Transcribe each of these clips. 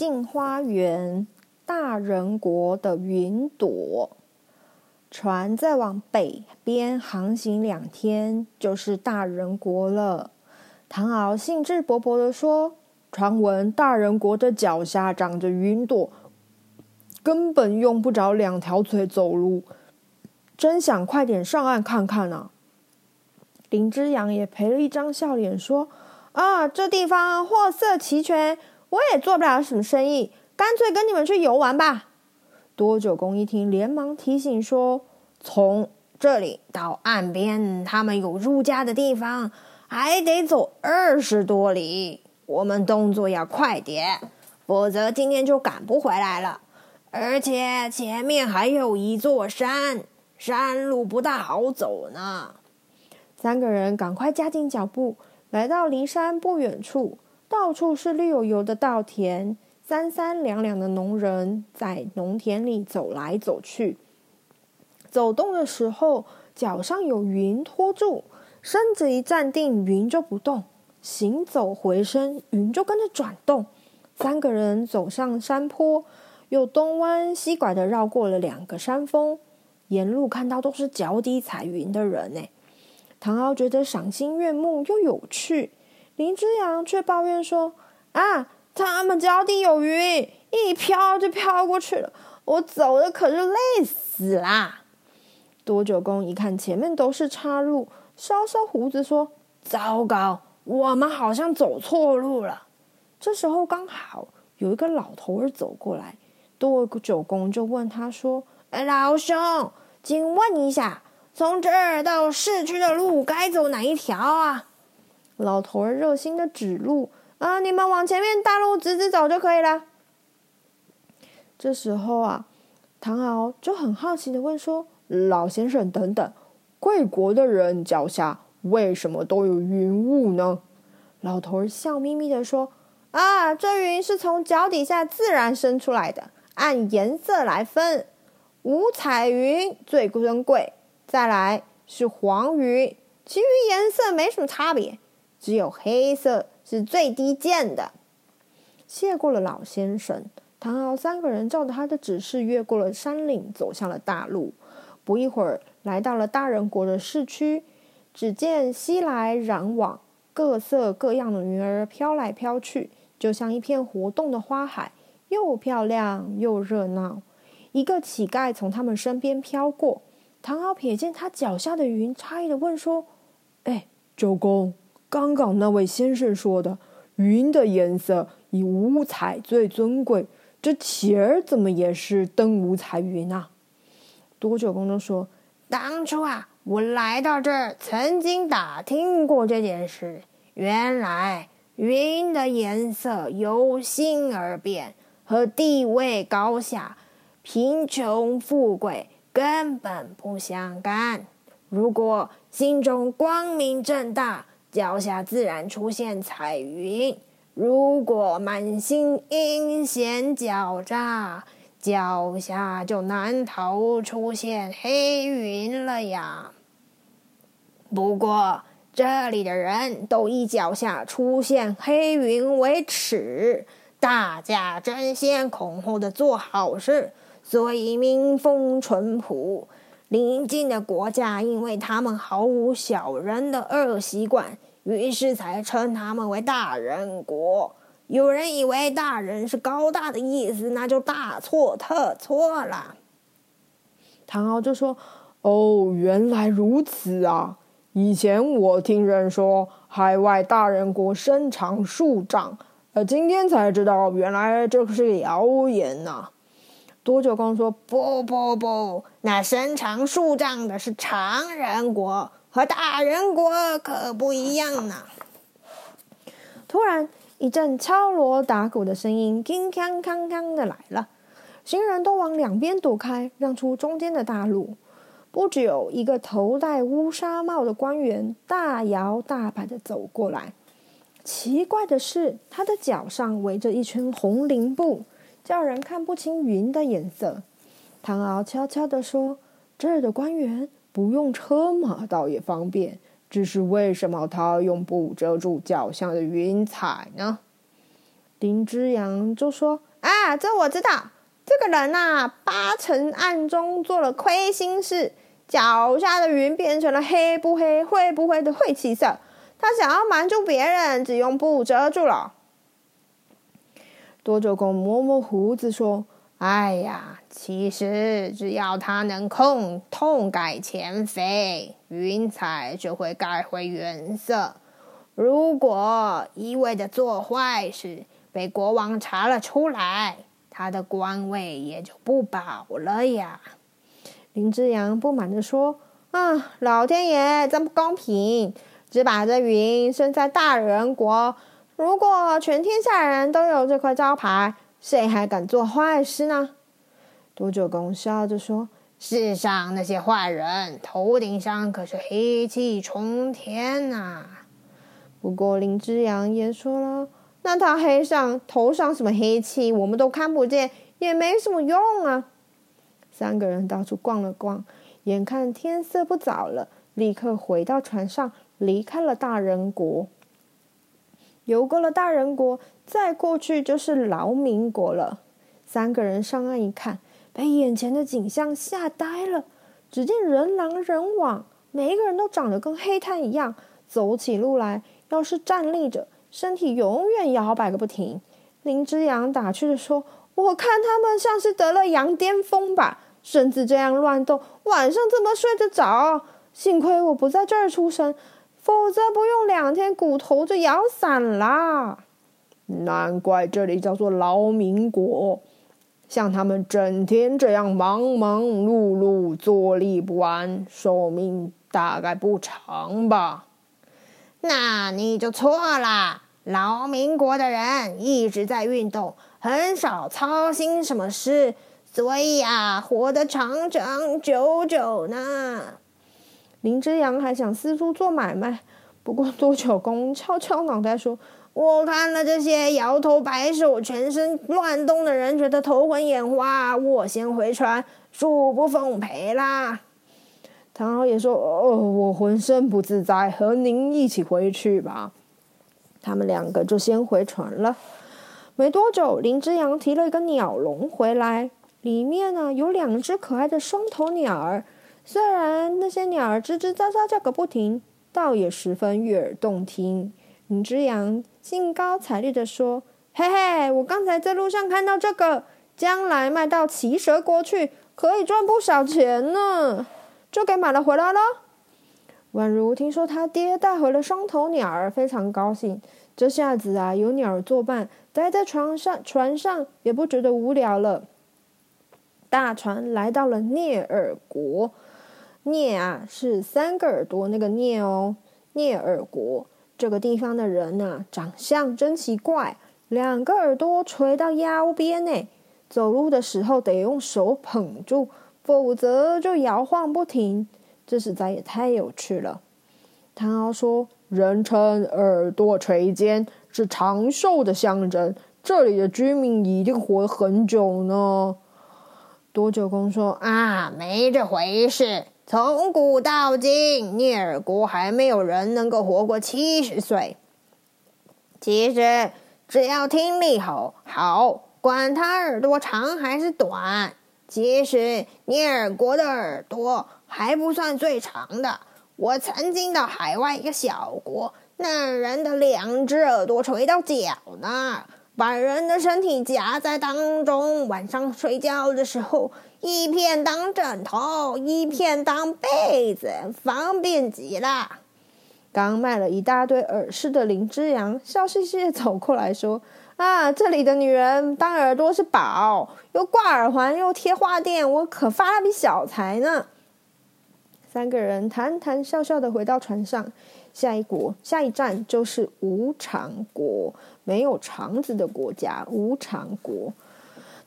镜花园，大人国的云朵。船再往北边航行两天，就是大人国了。唐敖兴致勃勃地说：“传闻大人国的脚下长着云朵，根本用不着两条腿走路，真想快点上岸看看啊！”林之阳也赔了一张笑脸说：“啊，这地方货色齐全。”我也做不了什么生意，干脆跟你们去游玩吧。多九公一听，连忙提醒说：“从这里到岸边，他们有入家的地方，还得走二十多里。我们动作要快点，否则今天就赶不回来了。而且前面还有一座山，山路不大好走呢。”三个人赶快加紧脚步，来到离山不远处。到处是绿油油的稻田，三三两两的农人在农田里走来走去。走动的时候，脚上有云托住，身子一站定，云就不动；行走回身，云就跟着转动。三个人走上山坡，又东弯西拐的绕过了两个山峰，沿路看到都是脚底踩云的人呢。唐敖觉得赏心悦目又有趣。林之阳却抱怨说：“啊，他们脚底有云，一飘就飘过去了，我走的可是累死啦。”多九公一看前面都是岔路，搔搔胡子说：“糟糕，我们好像走错路了。”这时候刚好有一个老头儿走过来，多九公就问他说：“哎，老兄，请问一下，从这儿到市区的路该走哪一条啊？”老头儿热心的指路啊，你们往前面大路直直走就可以了。这时候啊，唐敖就很好奇的问说：“老先生，等等，贵国的人脚下为什么都有云雾呢？”老头儿笑眯眯的说：“啊，这云是从脚底下自然生出来的，按颜色来分，五彩云最珍贵，再来是黄云，其余颜色没什么差别。”只有黑色是最低贱的。谢过了老先生，唐敖三个人照着他的指示，越过了山岭，走向了大路。不一会儿，来到了大人国的市区。只见熙来攘往，各色各样的云儿飘来飘去，就像一片活动的花海，又漂亮又热闹。一个乞丐从他们身边飘过，唐敖瞥见他脚下的云，诧异地问说：“哎，周公。”刚刚那位先生说的，云的颜色以五彩最尊贵，这乞儿怎么也是登五彩云啊？多九公中说：“当初啊，我来到这儿，曾经打听过这件事。原来云的颜色由心而变，和地位高下、贫穷富贵根本不相干。如果心中光明正大。”脚下自然出现彩云，如果满心阴险狡诈，脚下就难逃出现黑云了呀。不过这里的人都以脚下出现黑云为耻，大家争先恐后的做好事，所以民风淳朴。邻近的国家，因为他们毫无小人的恶习惯，于是才称他们为大人国。有人以为大人是高大的意思，那就大错特错了。唐敖就说：“哦，原来如此啊！以前我听人说海外大人国身长数丈，呃，今天才知道，原来这是谣言呐、”多九公说：“不不不，那身长数丈的是常人国，和大人国可不一样呢。”突然，一阵敲锣打鼓的声音，铿锵锵锵的来了。行人都往两边躲开，让出中间的大路。不久，一个头戴乌纱帽的官员大摇大摆的走过来。奇怪的是，他的脚上围着一圈红绫布，叫人看不清云的颜色。唐敖悄悄地说：“这儿的官员不用车马，倒也方便。只是为什么他用布遮住脚下的云彩呢？”林之阳就说：“啊，这我知道。这个人呐、八成暗中做了亏心事。脚下的云变成了黑不黑、灰不灰的晦气色。他想要瞒住别人，只用布遮住了。”多久公摸摸胡子说。哎呀，其实只要他能控痛改前非，云彩就会改回原色。如果一味的做坏事，被国王查了出来，他的官位也就不保了呀。林之阳不满地说：“啊，老天爷真不公平，只把这云生在大人国。如果全天下人都有这块招牌。”谁还敢做坏事呢？多九公笑着说：“世上那些坏人，头顶上可是黑气冲天呐。”不过林之阳也说了：“那他黑上头上什么黑气，我们都看不见，也没什么用啊。”三个人到处逛了逛，眼看天色不早了，立刻回到船上，离开了大人国。游过了大人国，再过去就是劳民国了。三个人上岸一看，被眼前的景象吓呆了。只见人来人往，每一个人都长得跟黑炭一样，走起路来要是站立着，身体永远摇摆个不停。林之阳打趣地说：“我看他们像是得了羊癫疯吧，身子这样乱动，晚上怎么睡得着？幸亏我不在这儿出生。”否则不用两天，骨头就摇散啦。难怪这里叫做劳民国。像他们整天这样忙忙碌碌、坐立不安，寿命大概不长吧？那你就错了。劳民国的人一直在运动，很少操心什么事，所以呀，活得长长久久呢。林之阳还想四处做买卖，不过多九公敲敲脑袋说：“我看了这些摇头摆手、全身乱动的人，觉得头昏眼花，我先回船，恕不奉陪啦。”唐敖也说：“哦，我浑身不自在，和您一起回去吧。”他们两个就先回船了。没多久，林之阳提了一个鸟笼回来，里面呢有两只可爱的双头鸟儿。虽然那些鸟儿吱吱喳喳叫个不停，倒也十分悦耳动听。林之阳兴高采烈地说：“嘿嘿，我刚才在路上看到这个，将来卖到奇蛇国去，可以赚不少钱呢，就给买了回来了。”宛如听说他爹带回了双头鸟儿，非常高兴。这下子啊，有鸟儿作伴，待在床上船上也不觉得无聊了。大船来到了聂尔国。聂啊，是三个耳朵那个聂哦。聂尔国这个地方的人呐、长相真奇怪，两个耳朵垂到腰边呢，走路的时候得用手捧住，否则就摇晃不停。这实在也太有趣了。唐敖说：“人称耳朵垂肩，是长寿的象征。这里的居民一定活很久呢。”多九公说：“啊，没这回事。”从古到今，聂尔国还没有人能够活过七十岁。其实，只要听力好，好，管他耳朵长还是短。其实，聂尔国的耳朵还不算最长的。我曾经到海外一个小国，那人的两只耳朵垂到脚呢。把人的身体夹在当中，晚上睡觉的时候，一片当枕头，一片当被子，方便极了。刚卖了一大堆耳饰的林之阳笑嘻嘻的走过来说：“啊，这里的女人当耳朵是宝，又挂耳环，又贴花店，我可发了笔小财呢。”三个人谈谈笑笑的回到船上。下一国，下一站就是无常国。没有肠子的国家——无常国。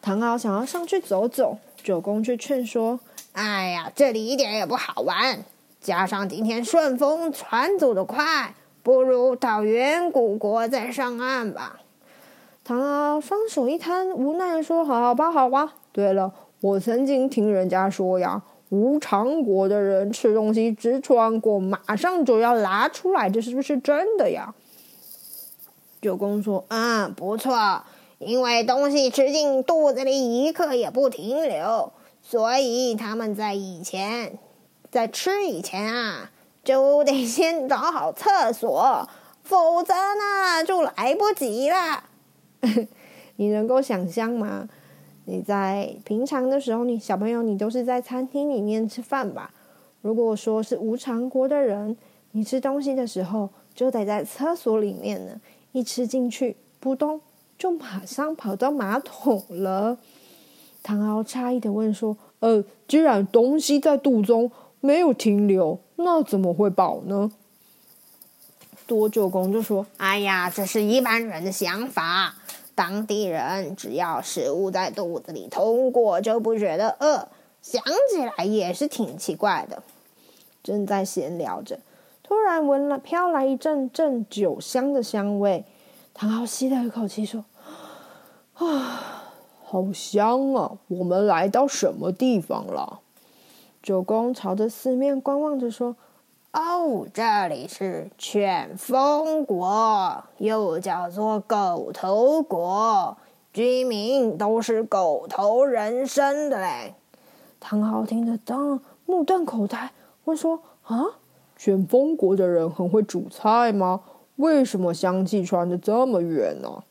唐敖想要上去走走，九公却劝说：“哎呀，这里一点也不好玩，加上今天顺风船走得快，不如到远古国再上岸吧。”唐敖双手一摊，无奈地说：“好吧，好吧。对了，我曾经听人家说呀，无常国的人吃东西只穿过，马上就要拿出来，这是不是真的呀？”九公说：“嗯，不错，因为东西吃进肚子里一刻也不停留，所以他们在以前，在吃以前啊，就得先找好厕所，否则呢，就来不及了。”你能够想象吗？你在平常的时候，你小朋友，你都是在餐厅里面吃饭吧？如果说是无常国的人，你吃东西的时候就得在厕所里面呢。一吃进去，扑通，就马上跑到马桶了。唐敖诧异的问说：“呃，既然东西在肚中没有停留，那怎么会饱呢？”多九公就说：“哎呀，这是一般人的想法。”当地人只要食物在肚子里通过，就不觉得饿。想起来也是挺奇怪的。正在闲聊着，突然闻了飘来一阵阵酒香的香味。唐昊吸了一口气，说：“啊，好香啊！我们来到什么地方了？”九公朝着四面观望着，说。哦，这里是犬风国，又叫做狗头国，居民都是狗头人身的嘞。唐昊听得当目瞪口呆，问说：“啊，犬风国的人很会煮菜吗？为什么香气传得这么远呢？”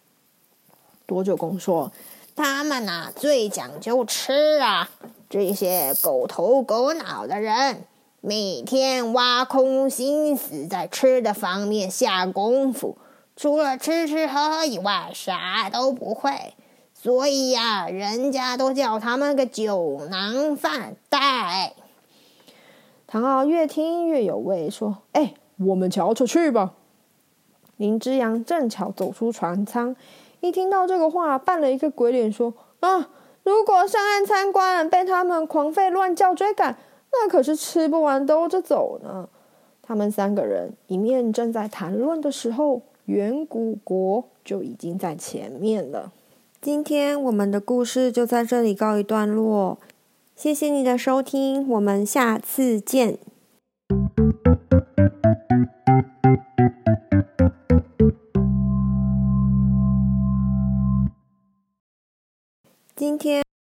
多九公说：“他们呐、最讲究吃啊，这些狗头狗脑的人。”每天挖空心思在吃的方面下功夫，除了吃吃喝喝以外，啥都不会。所以呀，人家都叫他们个酒囊饭袋。唐敖越听越有味，说：“哎，我们瞧瞧去吧。”林之阳正巧走出船舱，一听到这个话，扮了一个鬼脸，说：“啊，如果上岸参观被他们狂吠乱叫追赶。”那可是吃不完兜着走呢。他们三个人一面正在谈论的时候，远古国就已经在前面了。今天我们的故事就在这里告一段落，谢谢你的收听，我们下次见。